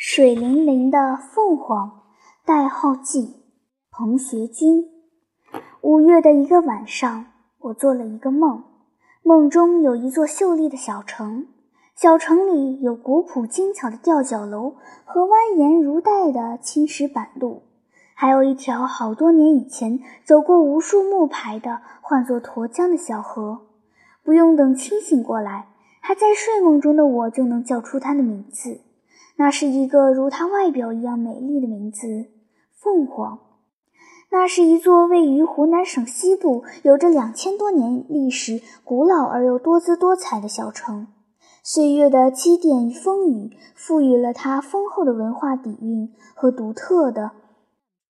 水灵灵的凤凰，代号季，彭学军。五月的一个晚上，我做了一个梦，梦中有一座秀丽的小城，小城里有古朴精巧的吊脚楼和蜿蜒如带的青石板路，还有一条好多年以前走过无数木牌的唤作沱江的小河。不用等清醒过来，还在睡梦中的我就能叫出它的名字。那是一个如它外表一样美丽的名字——凤凰。那是一座位于湖南省西部、有着两千多年历史、古老而又多姿多彩的小城。岁月的积淀与风雨，赋予了它丰厚的文化底蕴和独特的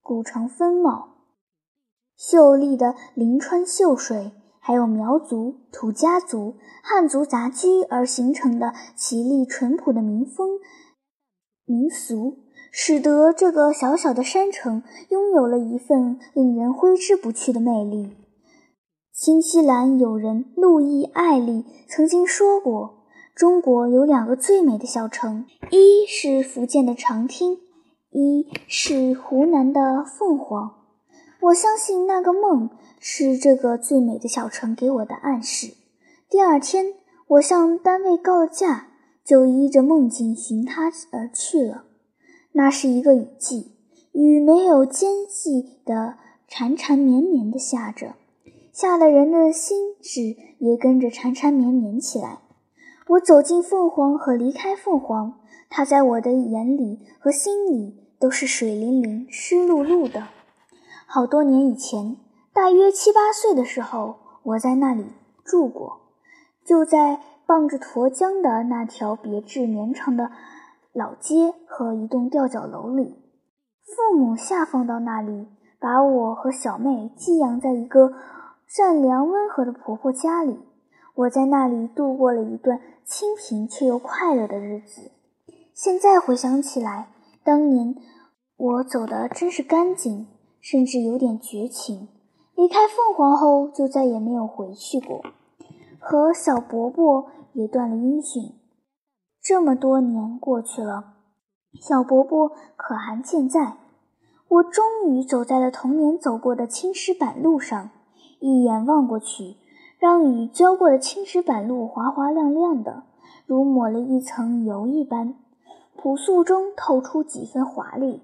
古城风貌。秀丽的临川秀水，还有苗族、土家族、汉族杂居而形成的绮丽淳朴的民风。民俗使得这个小小的山城拥有了一份令人挥之不去的魅力。新西兰友人路易·艾利曾经说过：“中国有两个最美的小城，一是福建的长汀，一是湖南的凤凰。”我相信那个梦是这个最美的小城给我的暗示。第二天，我向单位告了假。就依着梦境寻他而去了。那是一个雨季，雨没有间隙的缠缠绵绵的下着，下得人的心智也跟着缠缠绵绵起来。我走进凤凰和离开凤凰，它在我的眼里和心里都是水灵灵、湿漉漉的。好多年以前，大约七八岁的时候，我在那里住过，就在。傍着沱江的那条别致绵长的老街和一栋吊脚楼里，父母下放到那里，把我和小妹寄养在一个善良温和的婆婆家里。我在那里度过了一段清贫却又快乐的日子。现在回想起来，当年我走的真是干净，甚至有点绝情。离开凤凰后，就再也没有回去过。和小伯伯也断了音讯。这么多年过去了，小伯伯可还健在？我终于走在了童年走过的青石板路上，一眼望过去，让雨浇过的青石板路滑滑亮亮的，如抹了一层油一般，朴素中透出几分华丽。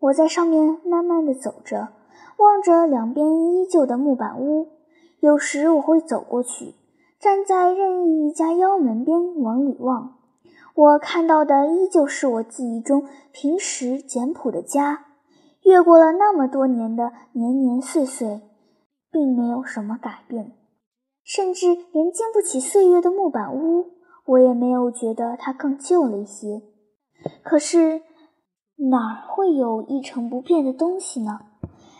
我在上面慢慢的走着，望着两边依旧的木板屋，有时我会走过去。站在任意一家妖门边往里望，我看到的依旧是我记忆中平时简朴的家。越过了那么多年的年年岁岁，并没有什么改变，甚至连经不起岁月的木板屋，我也没有觉得它更旧了一些。可是哪会有一成不变的东西呢？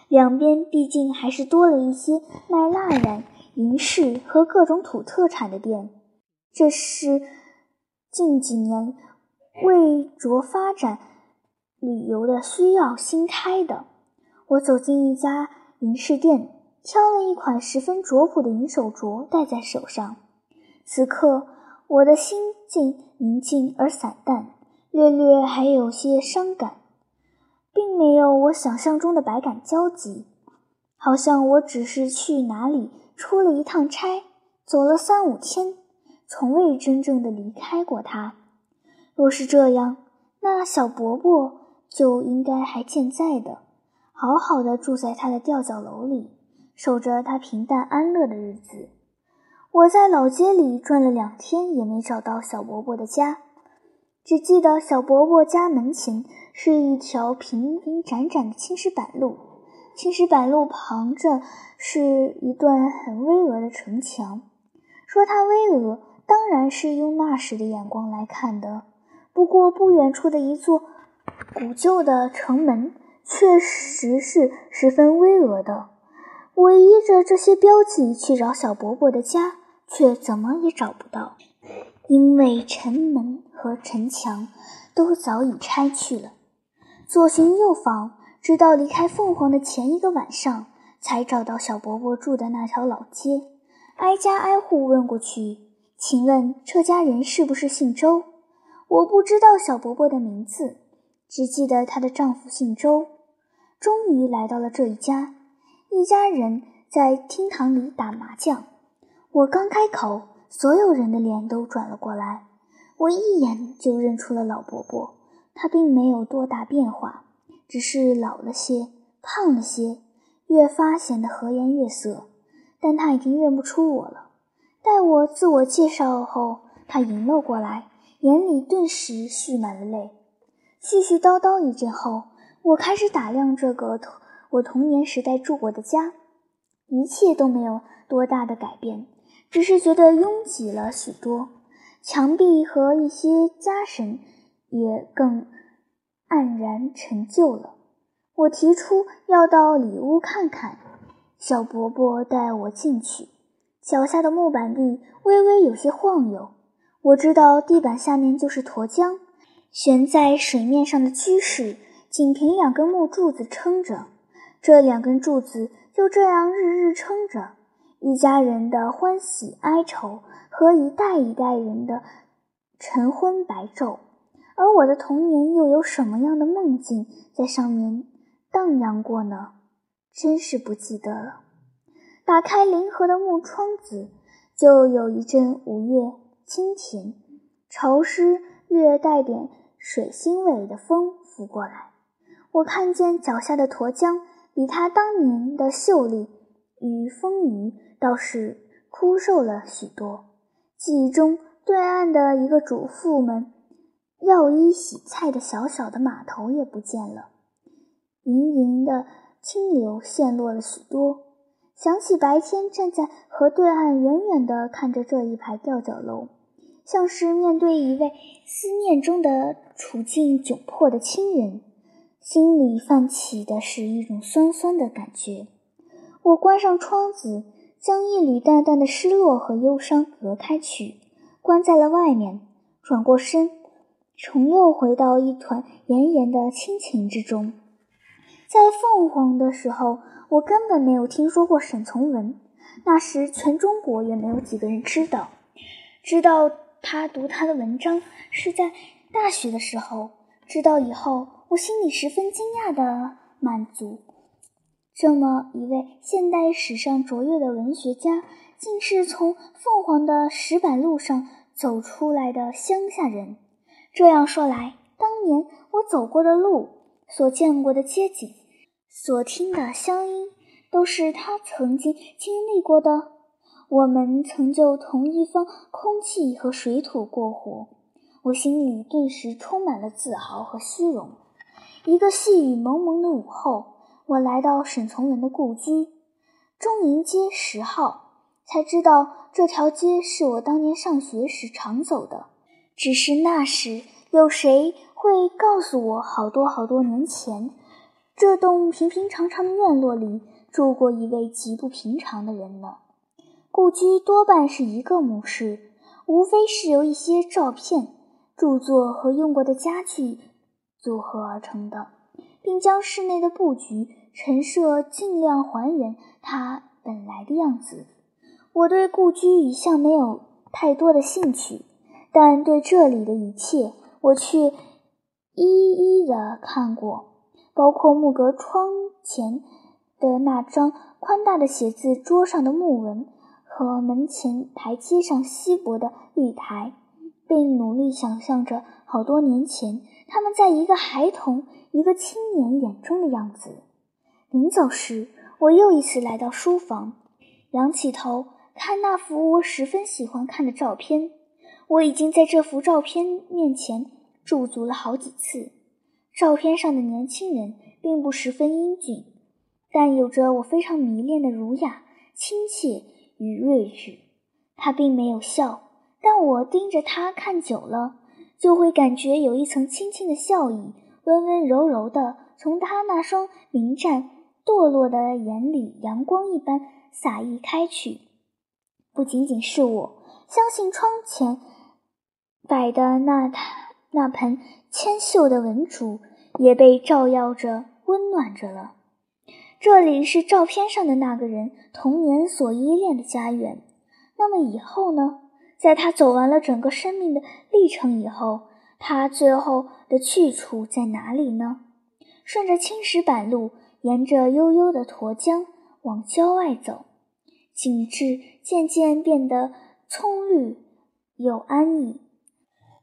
两边毕竟还是多了一些卖蜡染。银饰和各种土特产的店，这是近几年为着发展旅游的需要新开的。我走进一家银饰店，挑了一款十分拙朴的银手镯戴在手上。此刻，我的心境宁静而散淡，略略还有些伤感，并没有我想象中的百感交集，好像我只是去哪里。出了一趟差，走了三五天，从未真正的离开过他。若是这样，那小伯伯就应该还健在的，好好的住在他的吊脚楼里，守着他平淡安乐的日子。我在老街里转了两天，也没找到小伯伯的家，只记得小伯伯家门前是一条平平展展的青石板路。青石板路旁着是一段很巍峨的城墙，说它巍峨，当然是用那时的眼光来看的。不过不远处的一座古旧的城门，确实是十分巍峨的。我依着这些标记去找小伯伯的家，却怎么也找不到，因为城门和城墙都早已拆去了。左寻右访。直到离开凤凰的前一个晚上，才找到小伯伯住的那条老街，挨家挨户问过去：“请问这家人是不是姓周？”我不知道小伯伯的名字，只记得她的丈夫姓周。终于来到了这一家，一家人在厅堂里打麻将。我刚开口，所有人的脸都转了过来。我一眼就认出了老伯伯，他并没有多大变化，只是老了些，胖了些，越发显得和颜悦色。但他已经认不出我了。待我自我介绍后，他迎了过来，眼里顿时蓄满了泪。絮絮叨叨一阵后。我开始打量这个我童年时代住过的家，一切都没有多大的改变，只是觉得拥挤了许多，墙壁和一些家什也更黯然陈旧了。我提出要到里屋看看，小伯伯带我进去，脚下的木板地微微有些晃悠，我知道地板下面就是沱江，悬在水面上的居室。仅凭两根木柱子撑着，这两根柱子就这样日日撑着一家人的欢喜哀愁和一代一代人的晨昏白昼。而我的童年又有什么样的梦境在上面荡漾过呢？真是不记得了。打开临河的木窗子，就有一阵五月清甜、潮湿、略带点水腥味的风拂过来。我看见脚下的沱江，比他当年的秀丽与丰腴倒是枯瘦了许多。记忆中，对岸的一个主妇们药衣洗菜的小小的码头也不见了，盈盈的清流陷落了许多。想起白天站在河对岸，远远地看着这一排吊脚楼，像是面对一位思念中的处境窘迫的亲人。心里泛起的是一种酸酸的感觉。我关上窗子，将一缕淡淡的失落和忧伤隔开去，关在了外面。转过身，重又回到一团炎炎的亲情之中。在凤凰的时候，我根本没有听说过沈从文，那时全中国也没有几个人知道。知道他读他的文章是在大学的时候，知道以后。我心里十分惊讶的满足，这么一位现代史上卓越的文学家，竟是从凤凰的石板路上走出来的乡下人。这样说来，当年我走过的路，所见过的街景，所听的乡音，都是他曾经经历过的。我们曾就同一方空气和水土过活，我心里顿时充满了自豪和虚荣。一个细雨蒙蒙的午后，我来到沈从文的故居，中营街十号，才知道这条街是我当年上学时常走的。只是那时有谁会告诉我，好多好多年前，这栋平平常常的院落里住过一位极不平常的人呢？故居多半是一个模式，无非是由一些照片、著作和用过的家具。组合而成的，并将室内的布局陈设尽量还原它本来的样子。我对故居一向没有太多的兴趣，但对这里的一切，我却一一的看过，包括木格窗前的那张宽大的写字桌上的木纹和门前台阶上稀薄的绿苔，并努力想象着好多年前。他们在一个孩童、一个青年眼中的样子。临走时，我又一次来到书房，仰起头看那幅我十分喜欢看的照片。我已经在这幅照片面前驻足了好几次。照片上的年轻人并不十分英俊，但有着我非常迷恋的儒雅、亲切与睿智。他并没有笑，但我盯着他看久了。就会感觉有一层轻轻的笑意，温温柔柔的从他那双明湛堕落的眼里，阳光一般洒溢开去。不仅仅是我，相信窗前摆的那台那盆纤秀的文竹也被照耀着、温暖着了。这里是照片上的那个人童年所依恋的家园。那么以后呢？在他走完了整个生命的历程以后，他最后的去处在哪里呢？顺着青石板路，沿着悠悠的沱江往郊外走，景致渐渐变得葱绿又安逸。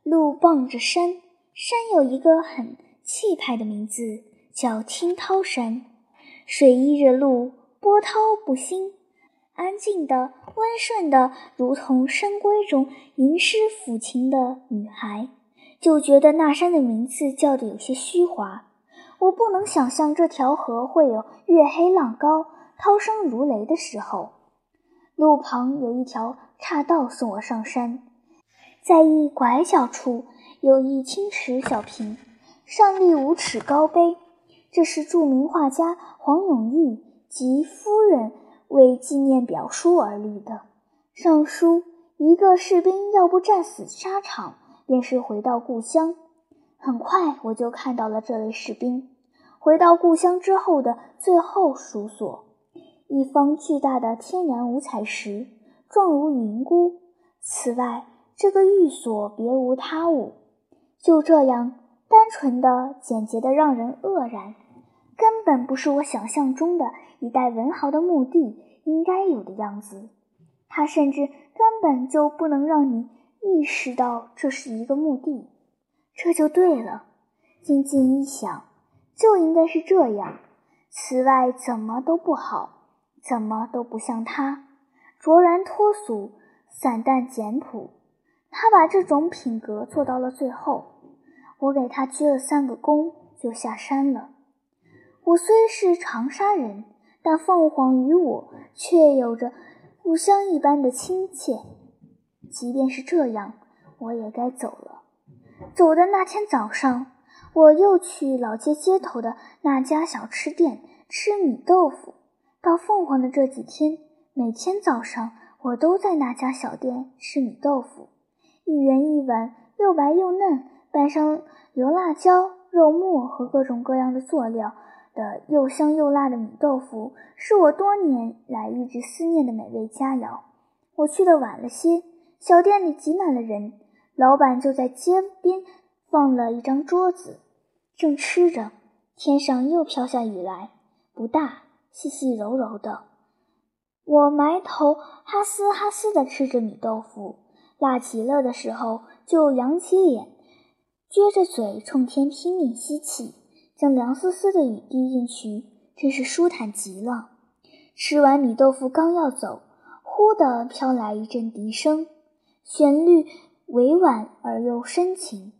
路傍着山，山有一个很气派的名字，叫听涛山。水依着路，波涛不兴，安静的、温顺的，如同深闺中吟诗抚琴的女孩。就觉得那山的名字叫得有些虚华。我不能想象这条河会有月黑浪高、涛声如雷的时候。路旁有一条岔道送我上山。在一拐角处有一青石小瓶，上立五尺高碑，这是著名画家黄永玉及夫人为纪念表书而立的。上书：“一个士兵要不战死沙场，便是回到故乡。”很快我就看到了这位士兵回到故乡之后的最后书所，一方巨大的天然五彩石，状如云菇。此外，这个寓所别无他物，就这样单纯的、简洁的，让人愕然，根本不是我想象中的一代文豪的墓地应该有的样子。它甚至根本就不能让你意识到这是一个墓地。这就对了，静静一想，就应该是这样。此外，怎么都不好，怎么都不像他，卓然脱俗，散淡简朴。他把这种品格做到了最后，我给他鞠了三个躬，就下山了。我虽是长沙人，但凤凰与我却有着故乡一般的亲切。即便是这样，我也该走了。走的那天早上，我又去老街街头的那家小吃店吃米豆腐。到凤凰的这几天，每天早上我都在那家小店吃米豆腐。一圆一碗，又白又嫩，拌上油辣椒、肉末和各种各样的佐料的又香又辣的米豆腐，是我多年来一直思念的美味佳肴。我去的晚了些，小店里挤满了人，老板就在街边放了一张桌子，正吃着。天上又飘下雨来，不大，细细柔柔的。我埋头哈嘶哈嘶地吃着米豆腐。辣极了的时候，就扬起脸，撅着嘴冲天拼命吸气，将凉丝丝的雨滴进去，真是舒坦极了。吃完米豆腐，刚要走，忽地飘来一阵笛声，旋律委婉而又深情，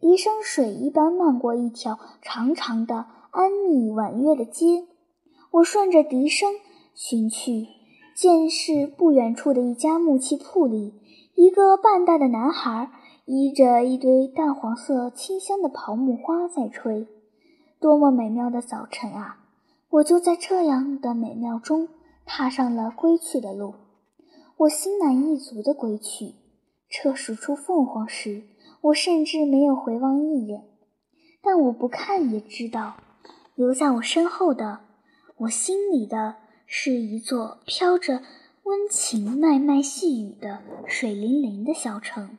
笛声水一般漫过一条长长的、安谧婉约的街。我顺着笛声寻去，见是不远处的一家木器铺里。一个半大的男孩依着一堆淡黄色、清香的桃木花在吹，多么美妙的早晨啊！我就在这样的美妙中踏上了归去的路。我心满意足的归去。车驶出凤凰时，我甚至没有回望一眼。但我不看也知道，留在我身后的，我心里的是一座飘着。温情脉脉细雨的水灵灵的小城。